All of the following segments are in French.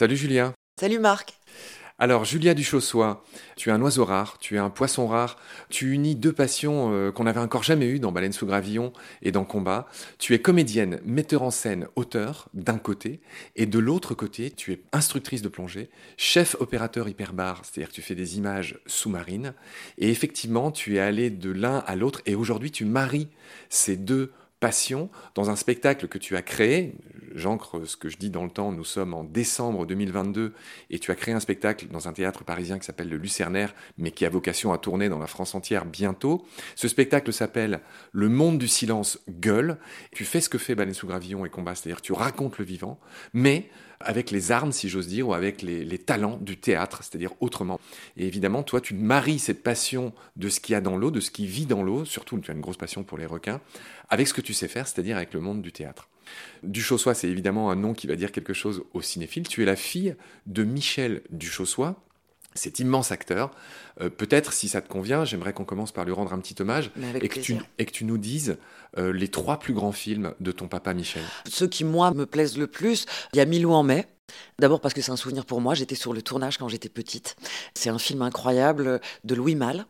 Salut Julien. Salut Marc. Alors, Julia Duchossois, tu es un oiseau rare, tu es un poisson rare, tu unis deux passions euh, qu'on n'avait encore jamais eues dans Baleine sous gravillon et dans Combat. Tu es comédienne, metteur en scène, auteur, d'un côté, et de l'autre côté, tu es instructrice de plongée, chef opérateur hyperbar, c'est-à-dire que tu fais des images sous-marines, et effectivement, tu es allé de l'un à l'autre, et aujourd'hui, tu maries ces deux passion dans un spectacle que tu as créé. J'ancre ce que je dis dans le temps, nous sommes en décembre 2022 et tu as créé un spectacle dans un théâtre parisien qui s'appelle le Lucernaire, mais qui a vocation à tourner dans la France entière bientôt. Ce spectacle s'appelle Le monde du silence gueule. Tu fais ce que fait Baleine sous Gravillon et Combat, c'est-à-dire tu racontes le vivant, mais avec les armes, si j'ose dire, ou avec les, les talents du théâtre, c'est-à-dire autrement. Et évidemment, toi, tu maries cette passion de ce qu'il y a dans l'eau, de ce qui vit dans l'eau, surtout tu as une grosse passion pour les requins, avec ce que tu sais faire, c'est-à-dire avec le monde du théâtre. Duchossois, c'est évidemment un nom qui va dire quelque chose aux cinéphiles. Tu es la fille de Michel Duchossois, cet immense acteur. Euh, peut-être, si ça te convient, j'aimerais qu'on commence par lui rendre un petit hommage et que, tu, et que, tu, nous dises euh, les trois plus grands films de ton papa Michel. Ceux qui, moi, me plaisent le plus, il y a Milou en mai, D'abord parce que c'est un souvenir pour moi, j'étais sur le tournage quand j'étais petite. C'est un film incroyable de Louis Malle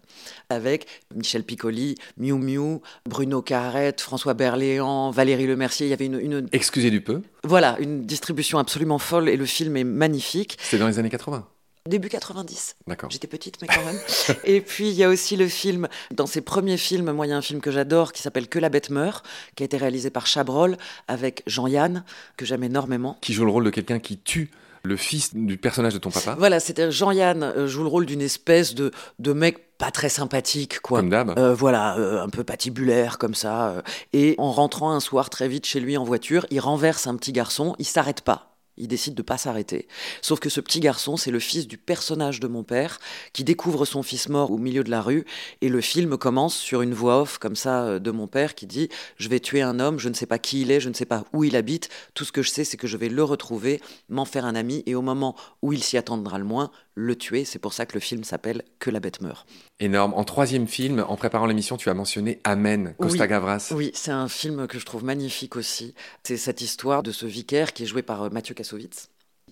avec Michel Piccoli, Miu Miu, Bruno Carrette, François Berléand, Valérie Lemercier. Il y avait une, une... Excusez du peu. Voilà, une distribution absolument folle et le film est magnifique. C'est dans les années 80 Début 90. D'accord. J'étais petite, mais quand même. et puis, il y a aussi le film, dans ses premiers films, moi, il y a un film que j'adore qui s'appelle Que la bête meurt, qui a été réalisé par Chabrol avec Jean-Yann, que j'aime énormément. Qui joue le rôle de quelqu'un qui tue le fils du personnage de ton papa. Voilà, c'était Jean-Yann euh, joue le rôle d'une espèce de, de mec pas très sympathique, quoi. Comme d'hab. Euh, voilà, euh, un peu patibulaire comme ça. euh. Et en rentrant un soir très vite chez lui en voiture, il renverse un petit garçon, il s'arrête pas. Il décide de pas s'arrêter. Sauf que ce petit garçon, c'est le fils du personnage de mon père qui découvre son fils mort au milieu de la rue. Et le film commence sur une voix off comme ça euh, de mon père qui dit Je vais tuer un homme, je ne sais pas qui il est, je ne sais pas où il habite. Tout ce que je sais, c'est que je vais le retrouver, m'en faire un ami. Et au moment où il s'y attendra le moins, le tuer. C'est pour ça que le film s'appelle Que la bête meurt. Énorme. En troisième film, en préparant l'émission, tu as mentionné Amen, Costa Oui. Gavras. Oui, c'est un film que je trouve magnifique aussi. C'est cette histoire de ce vicaire qui est joué par euh, Mathieu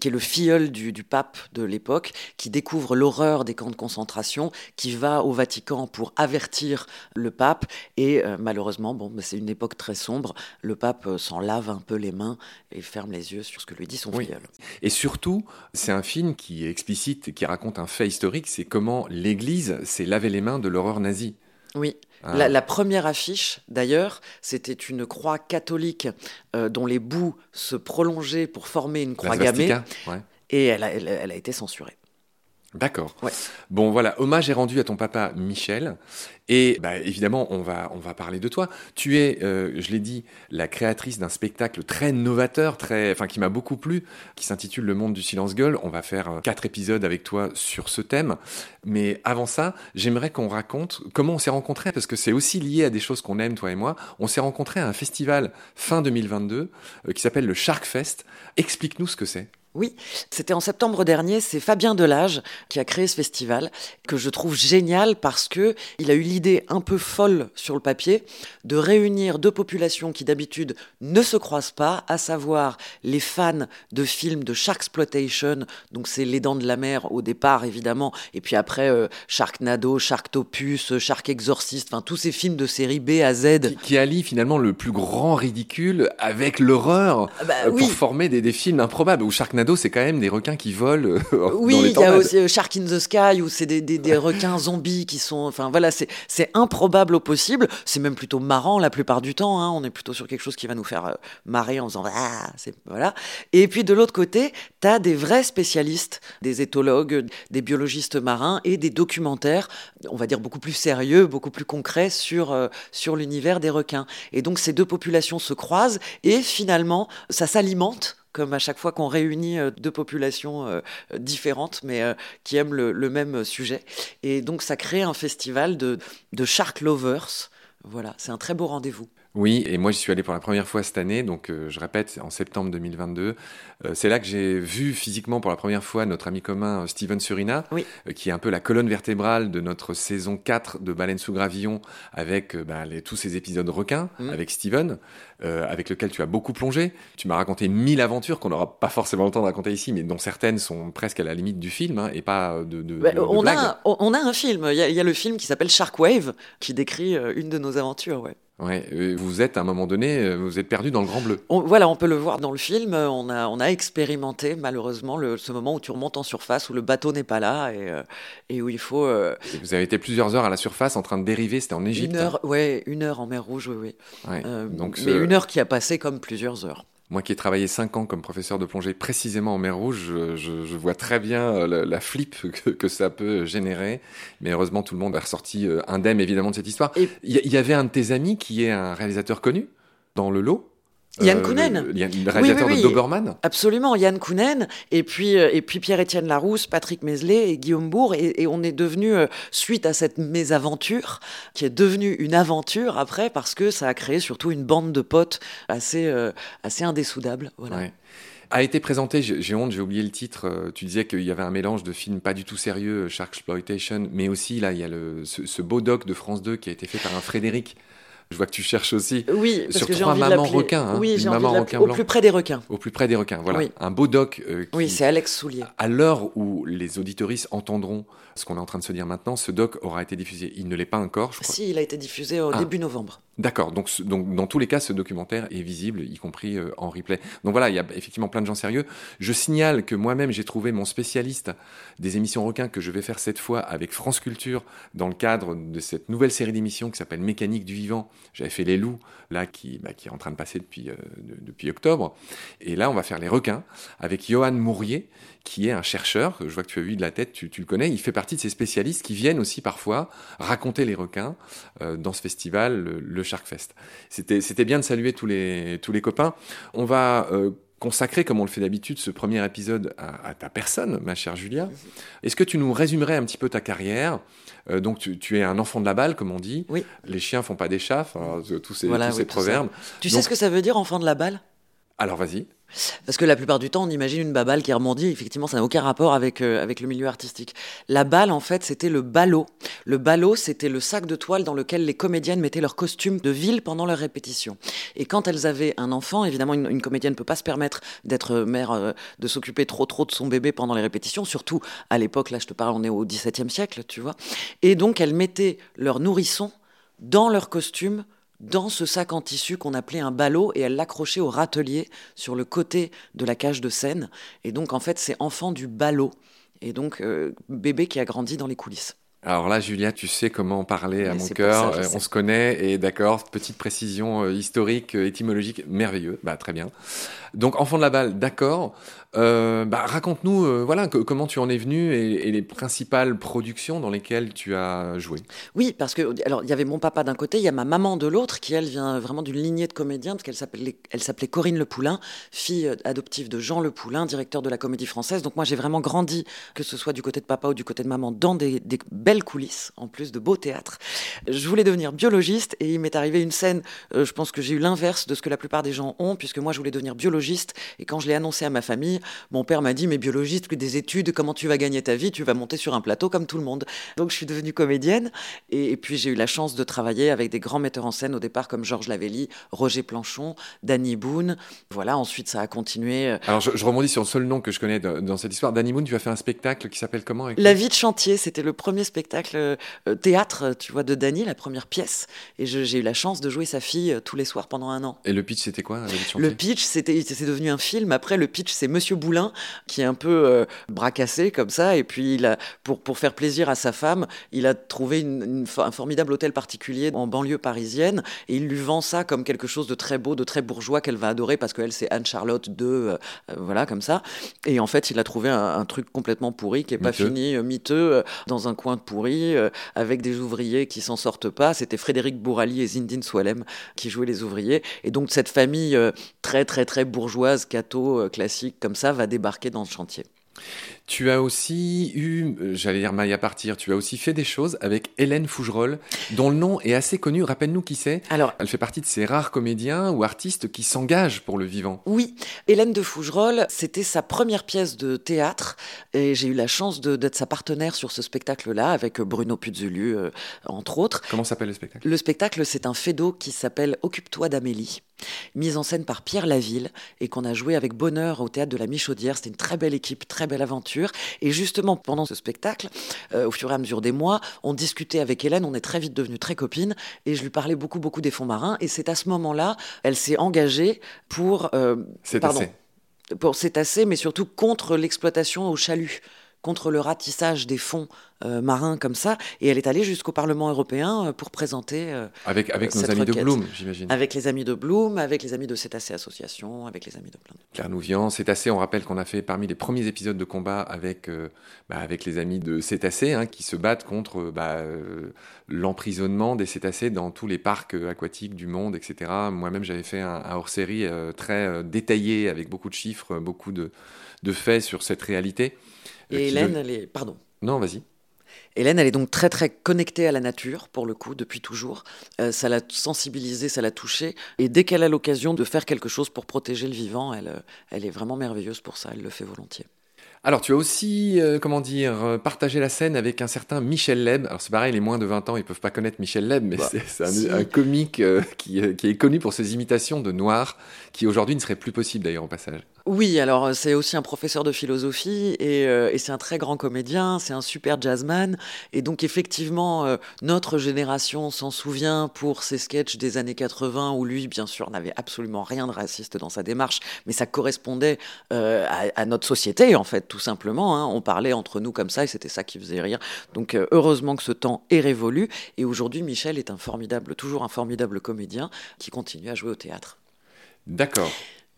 Qui est le filleul du, du pape de l'époque, qui découvre l'horreur des camps de concentration, qui va au Vatican pour avertir le pape, et euh, malheureusement, bon, bah, c'est une époque très sombre, le pape euh, s'en lave un peu les mains et ferme les yeux sur ce que lui dit son Oui. filleul. Et surtout, c'est un film qui est explicite, et qui raconte un fait historique, c'est comment l'Église s'est lavé les mains de l'horreur nazie. Oui. Ah. La, la première affiche, d'ailleurs, c'était une croix catholique euh, dont les bouts se prolongeaient pour former une croix gammée, ouais. et elle a, elle a- elle a été censurée. D'accord. Ouais. Bon, voilà, hommage est rendu à ton papa Michel. Et bah, évidemment, on va, on va parler de toi. Tu es, euh, je l'ai dit, la créatrice d'un spectacle très novateur, très, enfin, qui m'a beaucoup plu, qui s'intitule Le monde du silence gueule. On va faire euh, quatre épisodes avec toi sur ce thème. Mais avant ça, j'aimerais qu'on raconte comment on s'est rencontrés, parce que c'est aussi lié à des choses qu'on aime, toi et moi. On s'est rencontrés à un festival fin 2022 euh, qui s'appelle le Shark Fest. Explique-nous ce que c'est. Oui, c'était en septembre dernier, c'est Fabien Delage qui a créé ce festival que je trouve génial parce que il a eu l'idée un peu folle sur le papier de réunir deux populations qui d'habitude ne se croisent pas, à savoir les fans de films de Sharksploitation, donc c'est Les Dents de la Mer au départ évidemment, et puis après euh, Sharknado, Sharktopus, Shark Exorcist, enfin tous ces films de série B à Z. qui, qui allie finalement le plus grand ridicule avec l'horreur Ah bah euh, oui. pour former des, des films improbables. Ou Sharknado, c'est quand même des requins qui volent euh, Oui, il y a aussi euh, Shark in the Sky où c'est des, des, des requins zombies qui sont. Enfin voilà, c'est improbable au possible. C'est même plutôt marrant la plupart du temps. hein. On est plutôt sur quelque chose qui va nous faire euh, marrer en faisant ah, voilà. Et puis de l'autre côté, tu as des vrais spécialistes, des éthologues, des biologistes marins et des documentaires, on va dire beaucoup plus sérieux, beaucoup plus concrets sur euh, sur l'univers des requins. Et donc ces deux populations se croisent et finalement ça s'alimente comme à chaque fois qu'on réunit euh, deux populations euh, différentes, mais euh, qui aiment le, le même sujet. Et donc, ça crée un festival de, de shark lovers. Voilà, c'est un très beau rendez-vous. Oui, et moi j'y suis allé pour la première fois cette année, donc euh, je répète, en septembre 2022. Euh, c'est là que j'ai vu physiquement pour la première fois notre ami commun euh, Steven Surina, Oui. euh, qui est un peu la colonne vertébrale de notre saison 4 de Baleine sous Gravillon, avec bah, les- tous ces épisodes requins, Mhm. avec Steven, avec lequel tu as beaucoup plongé. Tu m'as raconté mille aventures qu'on n'aura pas forcément le temps de raconter ici, mais dont certaines sont presque à la limite du film, hein, et pas de, de, Bah, de- de on, a, on a un film, il y, y a le film qui s'appelle Sharkwave, qui décrit une de nos aventures. Ouais. Ouais, vous êtes à un moment donné, euh, vous êtes perdu dans le grand bleu. On- voilà, on peut le voir dans le film. euh, On a, on a expérimenté malheureusement le, ce moment où tu remontes en surface, où le bateau n'est pas là et, euh, et où il faut euh, Et vous avez été plusieurs heures à la surface en train de dériver, c'était en Égypte. une heure, ouais, une heure en mer Rouge, oui, oui. Ouais. Euh, Donc, mais une heure qui a passé comme plusieurs heures. Moi qui ai travaillé 5 ans comme professeur de plongée précisément en mer Rouge, je, je- je vois très bien euh, la, la flip que, que ça peut générer. Mais heureusement, tout le monde est ressorti euh, indemne évidemment de cette histoire. Il y, il y avait un de tes amis qui est un réalisateur connu dans le lot. Yann Euh, Kounen. le- Yann- le réalisateur oui, oui. de Doberman. Absolument, Yann Kounen, et puis, euh, et puis Pierre-Étienne Larousse, Patrick Mesley et Guillaume Bourg, et, et on est devenu, euh, suite à cette mésaventure, qui est devenue une aventure après, parce que ça a créé surtout une bande de potes assez, euh, assez indésoudable. Voilà. Ouais. A été présenté, j'ai honte, j'ai oublié le titre. Tu disais qu'il y avait un mélange de films pas du tout sérieux, Shark Exploitation, mais aussi là, il y a le, ce, ce beau doc de France 2 qui a été fait par un Frédéric. Je vois que tu cherches aussi. Oui, parce Sur que trois envie mamans requins, hein, Oui, une j'ai envie maman de requin au blanc. plus près des requins. Au plus près des requins, voilà. Oui. Un beau doc euh, qui, Oui, c'est Alex Soulier. à l'heure où les auditoristes entendront ce qu'on est en train de se dire maintenant, ce doc aura été diffusé. Il ne l'est pas encore, je crois. Si, il a été diffusé au Ah. début novembre. D'accord, donc, donc dans tous les cas, ce documentaire est visible, y compris euh, en replay. Donc voilà, il y a effectivement plein de gens sérieux. Je signale que moi-même, j'ai trouvé mon spécialiste des émissions requins que je vais faire cette fois avec France Culture dans le cadre de cette nouvelle série d'émissions qui s'appelle Mécanique du vivant. J'avais fait les loups, là, qui, bah, qui est en train de passer depuis, euh, de- depuis octobre. Et là, on va faire les requins avec Johan Mourier, qui est un chercheur, je vois que tu as vu de la tête, tu, tu le connais, il fait partie de ces spécialistes qui viennent aussi parfois raconter les requins euh, dans ce festival, le, le Shark Fest. C'était c'était bien de saluer tous les, tous les copains. On va euh, consacrer, comme on le fait d'habitude, ce premier épisode à, à ta personne, ma chère Julia. Est-ce que tu nous résumerais un petit peu ta carrière? Euh, Donc tu, tu es un enfant de la balle, comme on dit. Oui. Les chiens font pas des chats, tous ces, Voilà, tous ces oui, tout ça. proverbes. Tu Donc- sais ce que ça veut dire, enfant de la balle? Alors vas-y. Parce que la plupart du temps, on imagine une baballe qui rebondit. Effectivement, ça n'a aucun rapport avec, euh, avec le milieu artistique. La balle, en fait, c'était le ballot. Le ballot, c'était le sac de toile dans lequel les comédiennes mettaient leurs costumes de ville pendant leur répétition. Et quand elles avaient un enfant, évidemment, une, comédienne ne peut pas se permettre d'être mère, euh, de s'occuper trop trop de son bébé pendant les répétitions, surtout à l'époque, là je te parle, on est au XVIIe siècle, tu vois. Et donc, elles mettaient leur nourrisson dans leur costume dans ce sac en tissu qu'on appelait un ballot et elle l'accrochait au râtelier sur le côté de la cage de scène. Et donc, en fait, c'est enfant du ballot. Et donc, euh, bébé qui a grandi dans les coulisses. Alors là, Julia, tu sais comment parler à mon cœur. ça, Euh, on se connaît et d'accord, petite précision euh, historique, étymologique, merveilleux. Bah très bien. Donc enfant de la balle, d'accord. Euh, bah, raconte-nous, euh, voilà, comment tu en es venu et, les principales productions dans lesquelles tu as joué. Oui, parce que alors il y avait mon papa d'un côté, il y a ma maman de l'autre, qui elle vient vraiment d'une lignée de comédiens, parce qu'elle s'appelait, Corinne Le Poulain, fille euh, adoptive de Jean Le Poulain, directeur de la Comédie Française. Donc moi j'ai vraiment grandi, que ce soit du côté de papa ou du côté de maman, dans des, belles coulisses, en plus de beaux théâtres. Je voulais devenir biologiste et il m'est arrivé une scène. je pense que j'ai eu l'inverse de ce que la plupart des gens ont, puisque moi je voulais devenir biologiste et quand je l'ai annoncé à ma famille, mon père m'a dit mais biologiste, des études, comment tu vas gagner ta vie Tu vas monter sur un plateau comme tout le monde. Donc je suis devenue comédienne et, et puis j'ai eu la chance de travailler avec des grands metteurs en scène au départ comme Georges Lavelli, Roger Planchon, Danny Boone. Voilà, ensuite ça a continué. euh, Alors je, je rebondis sur le seul nom que je connais de- dans cette histoire. Danny Moon, tu as fait un spectacle qui s'appelle comment La vie de chantier, c'était le premier spectacle euh, euh, théâtre, tu vois, de Danny, la première pièce. Et j'ai eu la chance de jouer sa fille euh, tous les soirs pendant un an. Et le pitch, c'était quoi La vie de chantier? Le pitch, c'était, c'est devenu un film. Après, le pitch, c'est Monsieur Boulin qui est un peu euh, bracassé comme ça. Et puis, il a, pour, pour faire plaisir à sa femme, il a trouvé une- un formidable hôtel particulier en banlieue parisienne. Et il lui vend ça comme quelque chose de très beau, de très bourgeois qu'elle va adorer parce qu'elle, c'est Anne-Charlotte de. euh, euh, voilà, comme ça. Et en fait, il a trouvé un, un truc complètement pourri qui est pas fini, miteux, dans un coin de pourri, euh, avec des ouvriers qui s'en sortent pas. C'était Frédéric Bourali et Zindine Swalem qui jouaient les ouvriers. Et donc, cette famille très, très, très bourgeoise, catho, classique, comme ça, va débarquer dans le chantier. Tu as aussi eu, euh, j'allais dire maille à partir, tu as aussi fait des choses avec Hélène Fougerolles, dont le nom est assez connu. Rappelle-nous qui c'est. Alors, Elle fait partie de ces rares comédiens ou artistes qui s'engagent pour le vivant. Oui, Hélène de Fougerolles, c'était sa première pièce de théâtre et j'ai eu la chance de- d'être sa partenaire sur ce spectacle-là avec Bruno Puzulu, euh, entre autres. Comment s'appelle le spectacle? Le spectacle, c'est un fédo qui s'appelle Occupe-toi d'Amélie, mise en scène par Pierre Laville et qu'on a joué avec bonheur au théâtre de la Michaudière. C'était une très belle équipe, très belle aventure. Et justement, pendant ce spectacle, euh, au fur et à mesure des mois, on discutait avec Hélène, on est très vite devenus très copines et je lui parlais beaucoup, beaucoup des fonds marins. Et c'est à ce moment-là, elle s'est engagée pour. euh, C'est pardon, assez. pour cétacés, mais surtout contre l'exploitation au chalut, contre le ratissage des fonds euh, marins comme ça. Et elle est allée jusqu'au Parlement européen euh, pour présenter, euh, Avec, avec Euh, nos cette amis de requête. Bloom, j'imagine. avec les amis de Bloom, avec les amis de Cétacés Association, avec les amis de plein de... Claire Nouvian, Cétacé, on rappelle qu'on a fait parmi les premiers épisodes de combat avec, euh, bah, avec les amis de Cétacé, hein, qui se battent contre bah, l'emprisonnement des cétacés dans tous les parcs aquatiques du monde, etc. Moi-même, j'avais fait un, un hors-série très détaillé, avec beaucoup de chiffres, beaucoup de, de faits sur cette réalité. Et Hélène, elle est... Pardon. Non, vas-y. Hélène, elle est donc très très connectée à la nature, pour le coup, depuis toujours. Euh, ça l'a sensibilisée, ça l'a touchée. Et dès qu'elle a l'occasion de faire quelque chose pour protéger le vivant, elle, euh, elle est vraiment merveilleuse pour ça, elle le fait volontiers. Alors, tu as aussi, euh, comment dire, euh, partagé la scène avec un certain Michel Leb. Alors, c'est pareil, les moins de 20 ans, ils peuvent pas connaître Michel Leb, mais Bah, c'est un, si. un comique euh, qui, qui est connu pour ses imitations de noirs, qui aujourd'hui ne serait plus possible d'ailleurs au passage. Oui, alors c'est aussi un professeur de philosophie et, euh, et c'est un très grand comédien, c'est un super jazzman. Et donc effectivement, euh, notre génération s'en souvient pour ses sketchs des années 80 où lui, bien sûr, n'avait absolument rien de raciste dans sa démarche, mais ça correspondait euh, à, à notre société, en fait, tout simplement. hein. On parlait entre nous comme ça et c'était ça qui faisait rire. Donc euh, heureusement que ce temps est révolu. Et aujourd'hui, Michel est un formidable, toujours un formidable comédien qui continue à jouer au théâtre. D'accord.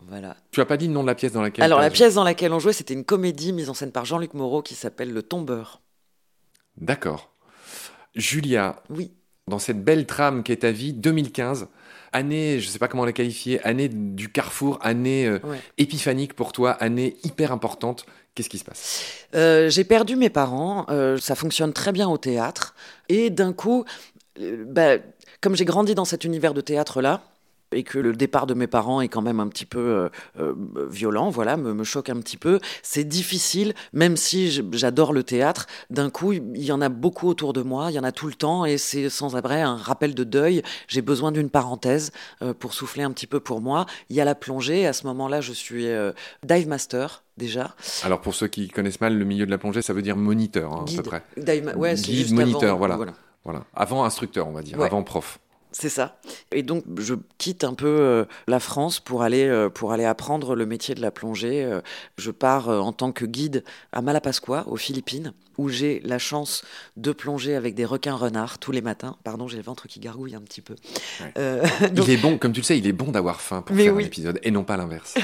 Voilà. Tu as pas dit le nom de la pièce dans laquelle Alors la pièce dans laquelle on jouait, c'était une comédie mise en scène par Jean-Luc Moreau qui s'appelle Le Tombeur. D'accord. Julia, Oui. dans cette belle trame qu'est ta vie, 2015, année, je sais pas comment la qualifier, année du carrefour, année euh, Ouais. épiphanique pour toi, année hyper importante. Qu'est-ce qui se passe? Euh, j'ai perdu mes parents. euh, ça fonctionne très bien au théâtre. Et d'un coup, euh, bah, comme j'ai grandi dans cet univers de théâtre-là, et que le départ de mes parents est quand même un petit peu euh, euh, violent, voilà, me, me choque un petit peu. C'est difficile, même si j'adore le théâtre. D'un coup, il y en a beaucoup autour de moi, il y en a tout le temps, et c'est sans après un rappel de deuil. J'ai besoin d'une parenthèse euh, pour souffler un petit peu pour moi. Il y a la plongée. À ce moment-là, je suis euh, dive master déjà. Alors pour ceux qui connaissent mal le milieu de la plongée, ça veut dire moniteur hein, à peu près. Dive ouais, Guide, juste moniteur, avant- voilà. Voilà. Avant instructeur, on va dire, Ouais. avant prof. C'est ça. Et donc, je quitte un peu euh, la France pour aller, euh, pour aller apprendre le métier de la plongée. Euh, je pars en tant que guide à Malapascua, aux Philippines, où j'ai la chance de plonger avec des requins renards tous les matins. Pardon, j'ai le ventre qui gargouille un petit peu. Ouais. Euh, donc- Il est bon, comme tu le sais, il est bon d'avoir faim pour Mais faire oui. un épisode et non pas l'inverse.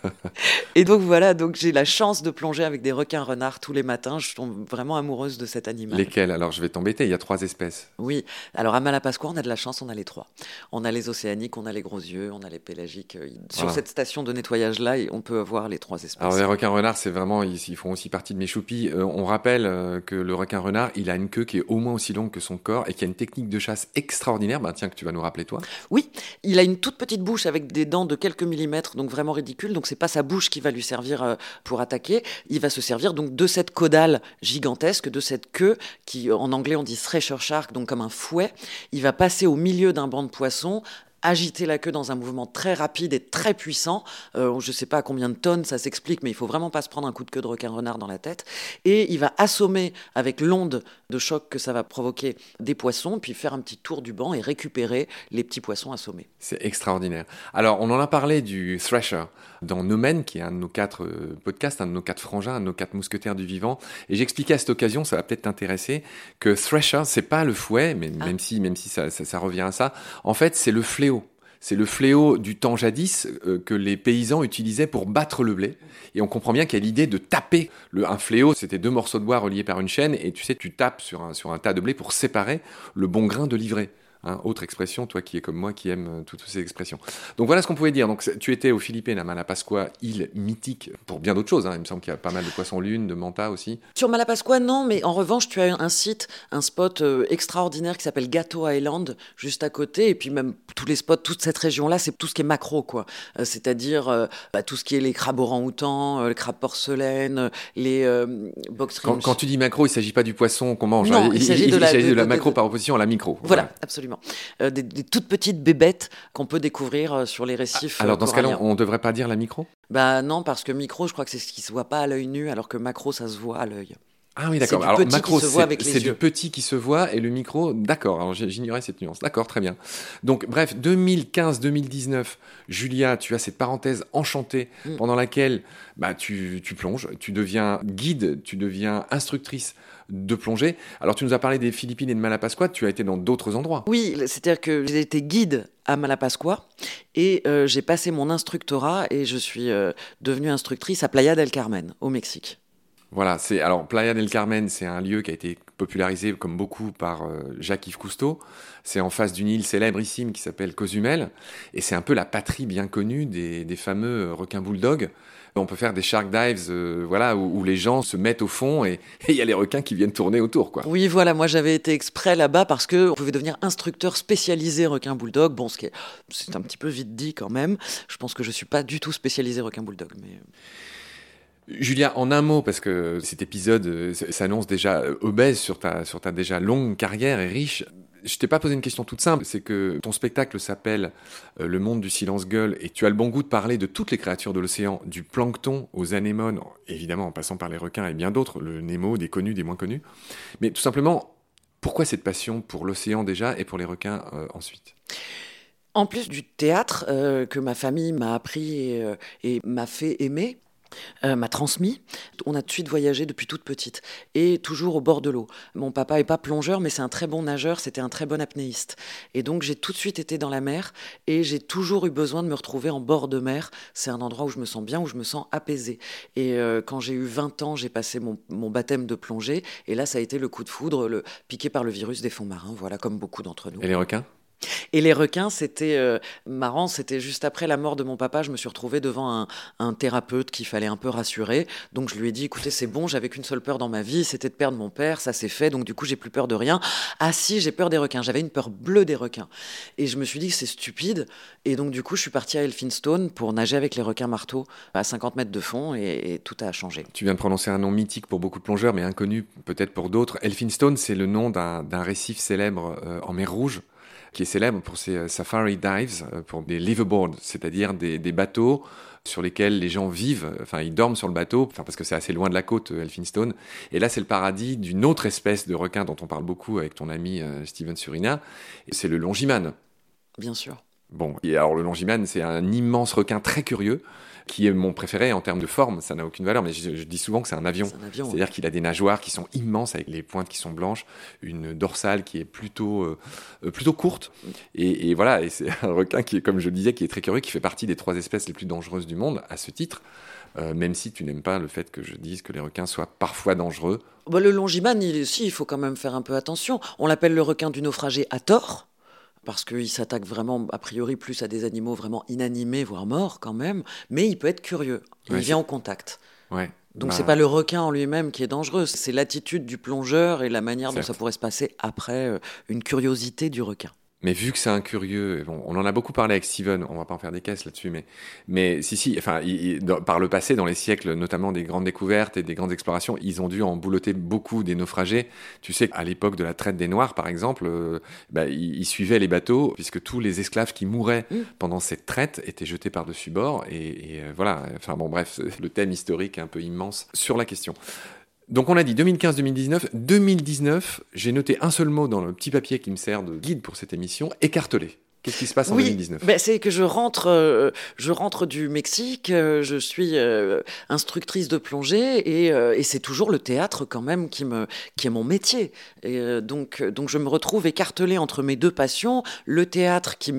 et donc voilà, donc j'ai la chance de plonger avec des requins renards tous les matins. Je tombe vraiment amoureuse de cet animal. Lesquels? Alors je vais t'embêter, il y a trois espèces. Oui, alors à Malapascua, on a de la chance, on a les trois. On a les océaniques, on a les gros yeux, on a les pélagiques. Euh, Sur Voilà. cette station de nettoyage-là, on peut avoir les trois espèces. Alors les requins renards, c'est vraiment, ils, ils font aussi partie de mes choupis. Euh, on rappelle euh, que le requin renard, il a une queue qui est au moins aussi longue que son corps et qui a une technique de chasse extraordinaire. Ben tiens, que tu vas nous rappeler toi. Oui, il a une toute petite bouche avec des dents de quelques millimètres, donc vraiment ridicule. Donc c'est pas sa bouche qui va lui servir euh, pour attaquer. Il va se servir donc de cette caudale gigantesque, de cette queue qui, en anglais, on dit thresher shark, donc comme un fouet. Il va passer au milieu d'un banc de poissons agiter la queue dans un mouvement très rapide et très puissant. Euh, je ne sais pas à combien de tonnes ça s'explique, mais il faut vraiment pas se prendre un coup de queue de requin-renard dans la tête. Et il va assommer avec l'onde de choc que ça va provoquer des poissons, puis faire un petit tour du banc et récupérer les petits poissons assommés. C'est extraordinaire. Alors, on en a parlé du Thrasher dans Nomen, qui est un de nos quatre euh, podcasts, un de nos quatre frangins, un de nos quatre mousquetaires du vivant. Et j'expliquais à cette occasion, ça va peut-être t'intéresser, que Thrasher, c'est pas le fouet, mais Ah. même si, même si ça, ça, ça revient à ça, en fait, c'est le fléau. C'est le fléau du temps jadis euh, que les paysans utilisaient pour battre le blé. Et on comprend bien qu'il y a l'idée de taper. Le, un fléau, c'était deux morceaux de bois reliés par une chaîne, et tu sais, tu tapes sur un, sur un tas de blé pour séparer le bon grain de l'ivraie. Hein, autre expression, toi qui es comme moi, qui aime euh, toutes ces expressions. Donc voilà ce qu'on pouvait dire. Donc tu étais aux Philippines à Malapascua, île mythique pour bien d'autres choses. Hein. Il me semble qu'il y a pas mal de poissons lune, de manta aussi. Sur Malapascua, non, mais en revanche, tu as un site, un spot euh, extraordinaire qui s'appelle Gâteau Island, juste à côté. Et puis même tous les spots, toute cette région-là, c'est tout ce qui est macro, quoi. Euh, c'est-à-dire bah, tout ce qui est les crabes orang-outans, les crabes porcelaine, les box quand, quand, tu dis macro, il ne s'agit pas du poisson qu'on mange. Non, il, s'agit de, la, macro par opposition à la micro. Voilà, absolument. Euh, des, toutes petites bébêtes qu'on peut découvrir euh, sur les récifs. Alors, dans ce cas-là, on ne devrait pas dire la micro? Bah non, parce que micro, je crois que c'est ce qui se voit pas à l'œil nu, alors que macro, ça se voit à l'œil. Ah oui, d'accord. Alors, macro, c'est du petit qui se voit et le micro, d'accord. Alors, j'ignorais cette nuance. D'accord, très bien. Donc, bref, 2015-2019, Julia, tu as cette parenthèse enchantée mm. pendant laquelle bah, tu, tu plonges, tu deviens guide, tu deviens instructrice de plongée. Alors, tu nous as parlé des Philippines et de Malapascua, tu as été dans d'autres endroits. Oui, c'est-à-dire que j'ai été guide à Malapascua et euh, j'ai passé mon instructorat et je suis euh, devenue instructrice à Playa del Carmen, au Mexique. Voilà, c'est alors Playa del Carmen, c'est un lieu qui a été popularisé comme beaucoup par euh, Jacques-Yves Cousteau. C'est en face d'une île célébrissime qui s'appelle Cozumel et c'est un peu la patrie bien connue des, fameux requins bulldogs. On peut faire des shark dives, euh, voilà, où, les gens se mettent au fond et il y a les requins qui viennent tourner autour, quoi. Oui, voilà, moi j'avais été exprès là-bas parce que on pouvait devenir instructeur spécialisé requin bulldog. Bon, ce qui est, c'est un petit peu vite dit quand même. Je pense que je suis pas du tout spécialisé requin bulldog, mais. Euh, Julia, en un mot, parce que cet épisode euh, s'annonce déjà obèse sur ta, sur ta déjà longue carrière et riche. Je t'ai pas posé une question toute simple, c'est que ton spectacle s'appelle euh, Le monde du silence-gueule et tu as le bon goût de parler de toutes les créatures de l'océan, du plancton aux anémones, évidemment en passant par les requins et bien d'autres, le Nemo, des connus, des moins connus. Mais tout simplement, pourquoi cette passion pour l'océan déjà et pour les requins ensuite? En plus du théâtre que ma famille m'a appris et m'a fait aimer, euh, m'a transmis. On a tout de suite voyagé depuis toute petite et toujours au bord de l'eau. Mon papa est pas plongeur, mais c'est un très bon nageur, c'était un très bon apnéiste. Et donc j'ai tout de suite été dans la mer et j'ai toujours eu besoin de me retrouver en bord de mer. C'est un endroit où je me sens bien, où je me sens apaisée. Et euh, quand j'ai eu 20 ans, j'ai passé mon, baptême de plongée et là ça a été le coup de foudre, le piqué par le virus des fonds marins, voilà comme beaucoup d'entre nous. Et les requins? Et les requins, c'était euh, marrant, c'était juste après la mort de mon papa, je me suis retrouvée devant un, thérapeute qu'il fallait un peu rassurer. Donc je lui ai dit, écoutez, c'est bon, j'avais qu'une seule peur dans ma vie, c'était de perdre mon père, ça s'est fait, donc du coup j'ai plus peur de rien. Ah si, j'ai peur des requins, j'avais une peur bleue des requins. Et je me suis dit que c'est stupide, et donc du coup je suis partie à Elphinstone pour nager avec les requins marteaux à 50 mètres de fond, et, tout a changé. Tu viens de prononcer un nom mythique pour beaucoup de plongeurs, mais inconnu peut-être pour d'autres. Elphinstone, c'est le nom d'un récif célèbre euh, en mer Rouge qui est célèbre pour ses euh, safari dives, euh, pour des liveaboards, c'est-à-dire des, bateaux sur lesquels les gens vivent, enfin ils dorment sur le bateau, enfin parce que c'est assez loin de la côte, euh, Elphinstone. Et là, c'est le paradis d'une autre espèce de requin dont on parle beaucoup avec ton ami Steven Surina, et c'est le longiman. Bien sûr. Bon, et alors le longiman, c'est un immense requin très curieux qui est mon préféré en termes de forme. Ça n'a aucune valeur, mais je, dis souvent que c'est un avion. C'est-à-dire qu'il a des nageoires qui sont immenses avec les pointes qui sont blanches, une dorsale qui est plutôt, euh, plutôt courte. Et, voilà, et c'est un requin qui est, comme je le disais, qui est très curieux, qui fait partie des trois espèces les plus dangereuses du monde à ce titre. Euh, même si tu n'aimes pas le fait que je dise que les requins soient parfois dangereux. Bah, le longiman, il, aussi, il faut quand même faire un peu attention. On l'appelle le requin du naufragé à tort parce qu'il s'attaque vraiment, a priori, plus à des animaux vraiment inanimés, voire morts quand même, mais il peut être curieux. Il vient au contact. Ouais. Donc ce c'est pas le requin en lui-même qui est dangereux, c'est l'attitude du plongeur et la manière dont ça pourrait se passer après euh, une curiosité du requin. Mais vu que c'est un curieux, on en a beaucoup parlé avec Steven, on va pas en faire des caisses là-dessus, mais, mais si, si, enfin, par le passé, dans les siècles, notamment des grandes découvertes et des grandes explorations, ils ont dû en boulotter beaucoup des naufragés. Tu sais, à l'époque de la traite des Noirs, par exemple, euh, bah, ils, suivaient les bateaux, puisque tous les esclaves qui mouraient mmh. pendant cette traite étaient jetés par-dessus bord, et, et euh, voilà, enfin bon, bref, le thème historique est un peu immense sur la question. Donc on a dit 2015-2019. 2019, j'ai noté un seul mot dans le petit papier qui me sert de guide pour cette émission, écartelé. Qu'est-ce qui se passe en 2019 ben C'est que je rentre, euh, je rentre du Mexique, euh, je suis euh, instructrice de plongée et, et c'est toujours le théâtre quand même qui, me, qui est mon métier. Et, donc, donc je me retrouve écartelée entre mes deux passions, le théâtre qui,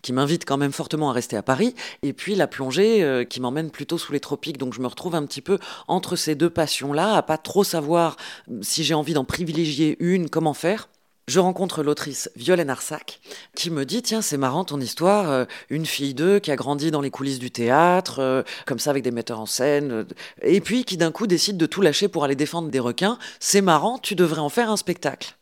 qui m'invite quand même fortement à rester à Paris et puis la plongée qui m'emmène plutôt sous les tropiques. Donc je me retrouve un petit peu entre ces deux passions-là, à pas trop savoir si j'ai envie d'en privilégier une, comment faire je rencontre l'autrice Violaine Arsac qui me dit Tiens, c'est marrant ton histoire, euh, une fille d'eux qui a grandi dans les coulisses du théâtre, euh, comme ça avec des metteurs en scène, euh, et puis qui d'un coup décide de tout lâcher pour aller défendre des requins. C'est marrant, tu devrais en faire un spectacle.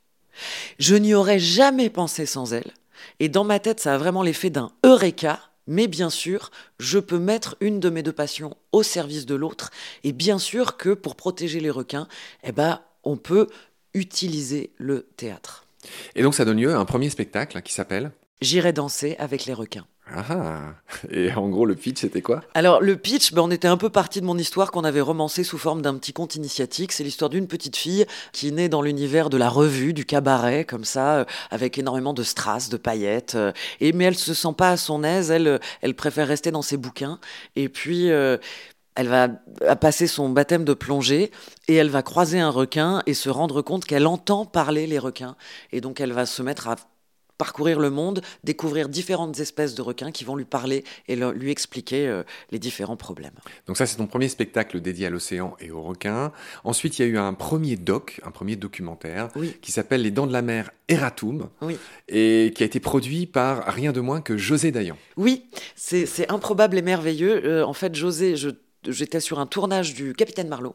Je n'y aurais jamais pensé sans elle. Et dans ma tête, ça a vraiment l'effet d'un eureka. Mais bien sûr, je peux mettre une de mes deux passions au service de l'autre. Et bien sûr que pour protéger les requins, eh ben, on peut utiliser le théâtre. Et donc ça donne lieu à un premier spectacle qui s'appelle J'irai danser avec les requins. Ah, ah Et en gros, le pitch, c'était quoi? Alors, le pitch, ben, on était un peu parti de mon histoire qu'on avait romancée sous forme d'un petit conte initiatique. C'est l'histoire d'une petite fille qui naît dans l'univers de la revue, du cabaret, comme ça, euh, avec énormément de strass, de paillettes. euh, et, mais elle se sent pas à son aise, elle, euh, elle préfère rester dans ses bouquins. Et puis, euh, elle va passer son baptême de plongée et elle va croiser un requin et se rendre compte qu'elle entend parler les requins. Et donc, elle va se mettre à parcourir le monde, découvrir différentes espèces de requins qui vont lui parler et le- lui expliquer euh, les différents problèmes. Donc ça, c'est ton premier spectacle dédié à l'océan et aux requins. Ensuite, il y a eu un premier doc, un premier documentaire, Oui. qui s'appelle Les Dents de la Mer Eratum, Oui. et qui a été produit par rien de moins que José Dayan. Oui, c'est c'est improbable et merveilleux. Euh, en fait, José, je- j'étais sur un tournage du Capitaine Marlowe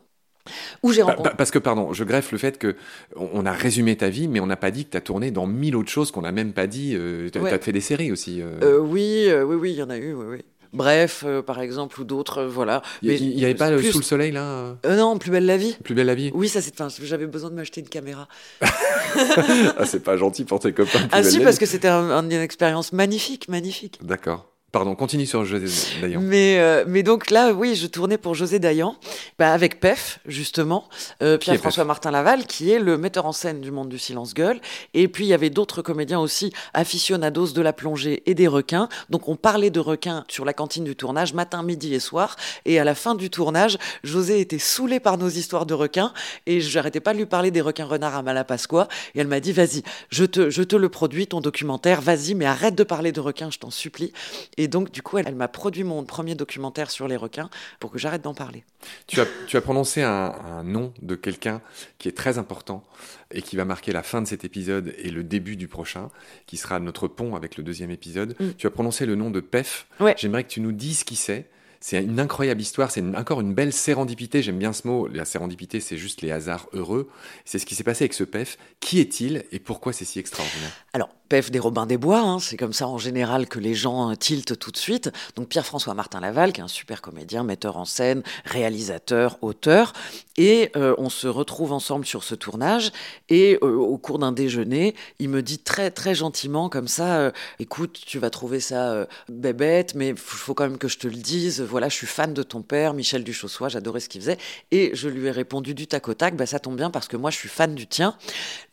où j'ai rencontré. pa- parce que, pardon, je greffe le fait que on a résumé ta vie, mais on n'a pas dit que tu as tourné dans mille autres choses qu'on n'a même pas dit. tu Ouais. as fait des séries aussi. euh. Euh, oui, euh, oui, oui, il y en a eu, oui, oui. Bref, euh, par exemple, ou d'autres, euh, voilà. Il n'y avait pas le plus- Sous le Soleil, là euh, Euh, non, plus belle la vie. Plus belle la vie Oui, ça c'est. enfin, J'avais besoin de m'acheter une caméra. ah, C'est pas gentil pour tes copains. Plus Ah si, parce vie. que c'était un- un- une expérience magnifique, magnifique. D'accord. Pardon, continue sur José Dayan. Mais, euh, mais donc là, oui, je tournais pour José Dayan, bah, avec PEF, justement, euh, Pierre-François Martin Laval, qui est le metteur en scène du monde du silence gueule. Et puis, il y avait d'autres comédiens aussi, aficionados de la plongée et des requins. Donc, on parlait de requins sur la cantine du tournage, matin, midi et soir. Et à la fin du tournage, José était saoulé par nos histoires de requins. Et je n'arrêtais pas de lui parler des requins renards à Malapascua. Et elle m'a dit, vas-y, je te, je te le produis, ton documentaire, vas-y, mais arrête de parler de requins, je t'en supplie. Et donc, du coup, elle, elle m'a produit mon premier documentaire sur les requins pour que j'arrête d'en parler. Tu as, tu as prononcé un, un nom de quelqu'un qui est très important et qui va marquer la fin de cet épisode et le début du prochain, qui sera notre pont avec le deuxième épisode. Mm. Tu as prononcé le nom de Pef. Ouais. J'aimerais que tu nous dises qui c'est. C'est une incroyable histoire, c'est encore une belle sérendipité. J'aime bien ce mot. La sérendipité, c'est juste les hasards heureux. C'est ce qui s'est passé avec ce Pef. Qui est-il et pourquoi c'est si extraordinaire? Alors, Des Robins des Bois, hein, c'est comme ça en général que les gens tiltent tout de suite. Donc Pierre-François Martin Laval, qui est un super comédien, metteur en scène, réalisateur, auteur. Et euh, on se retrouve ensemble sur ce tournage. Et euh, au cours d'un déjeuner, il me dit très très gentiment comme ça, euh, écoute, tu vas trouver ça bébête, mais il faut quand même que je te le dise. Voilà, je suis fan de ton père, Michel Duchossois, j'adorais ce qu'il faisait. Et je lui ai répondu du tac au tac, bah, ça tombe bien parce que moi je suis fan du tien.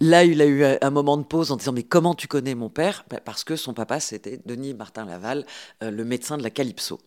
Là, il a eu un moment de pause en disant Mais comment tu connais mon père Bah, Parce que son papa, c'était Denis Martin Laval, euh, le médecin de la Calypso.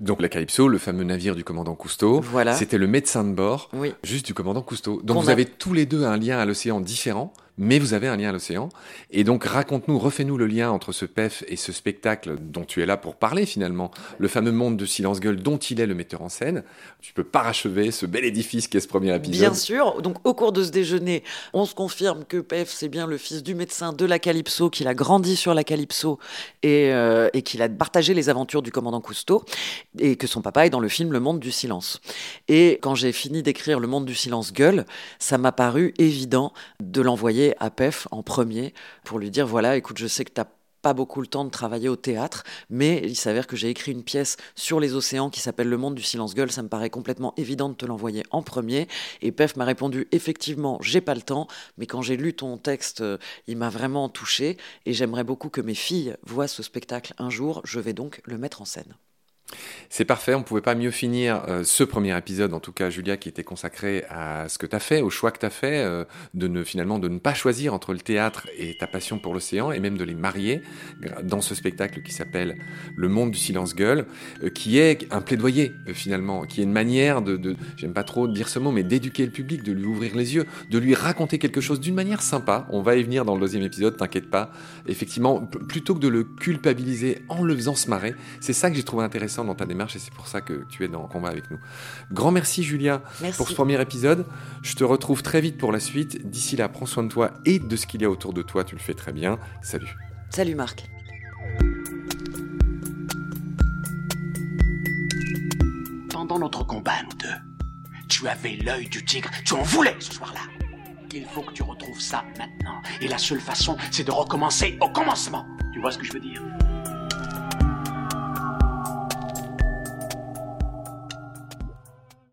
Donc la Calypso, le fameux navire du commandant Cousteau, Voilà. c'était le médecin de bord Oui. juste du commandant Cousteau. Donc Qu'on vous a- avez tous les deux un lien à l'océan différent, mais vous avez un lien à l'océan. Et donc raconte-nous, refais-nous le lien entre ce PEF et ce spectacle dont tu es là pour parler finalement, le fameux monde de Silence Gueule dont il est le metteur en scène. Tu peux parachever ce bel édifice qu'est ce premier épisode. Bien sûr. Donc, au cours de ce déjeuner, on se confirme que Pef, c'est bien le fils du médecin de la Calypso, qu'il a grandi sur la Calypso et, euh, et qu'il a partagé les aventures du commandant Cousteau, et que son papa est dans le film Le Monde du Silence. Et quand j'ai fini d'écrire Le Monde du Silence Gueule, ça m'a paru évident de l'envoyer à Pef en premier pour lui dire voilà, écoute, je sais que tu pas beaucoup le temps de travailler au théâtre, mais il s'avère que j'ai écrit une pièce sur les océans qui s'appelle Le Monde du Silence Gueule. Ça me paraît complètement évident de te l'envoyer en premier. Et Pef m'a répondu effectivement, j'ai pas le temps, mais quand j'ai lu ton texte, euh, il m'a vraiment touché et j'aimerais beaucoup que mes filles voient ce spectacle un jour. Je vais donc le mettre en scène. C'est parfait, on ne pouvait pas mieux finir euh, ce premier épisode, en tout cas Julia, qui était consacré à ce que tu as fait, au choix que tu as fait, euh, de ne finalement de ne pas choisir entre le théâtre et ta passion pour l'océan, et même de les marier gra- dans ce spectacle qui s'appelle Le Monde du Silence Gueule, euh, qui est un plaidoyer euh, finalement, qui est une manière de, j'aime pas trop dire ce mot, mais d'éduquer le public, de lui ouvrir les yeux, de lui raconter quelque chose d'une manière sympa. On va y venir dans le deuxième épisode, t'inquiète pas. Effectivement, plutôt que de le culpabiliser en le faisant se marrer, c'est ça que j'ai trouvé intéressant intéressant dans ta démarche et c'est pour ça que tu es dans combat avec nous. Grand merci Julia Merci. pour ce premier épisode. Je te retrouve très vite pour la suite. D'ici là, prends soin de toi et de ce qu'il y a autour de toi. Tu le fais très bien. Salut. Salut Marc. Pendant notre combat, nous deux, tu avais l'œil du tigre, tu en voulais ce soir-là. Il faut que tu retrouves ça maintenant. Et la seule façon, c'est de recommencer au commencement. Tu vois ce que je veux dire?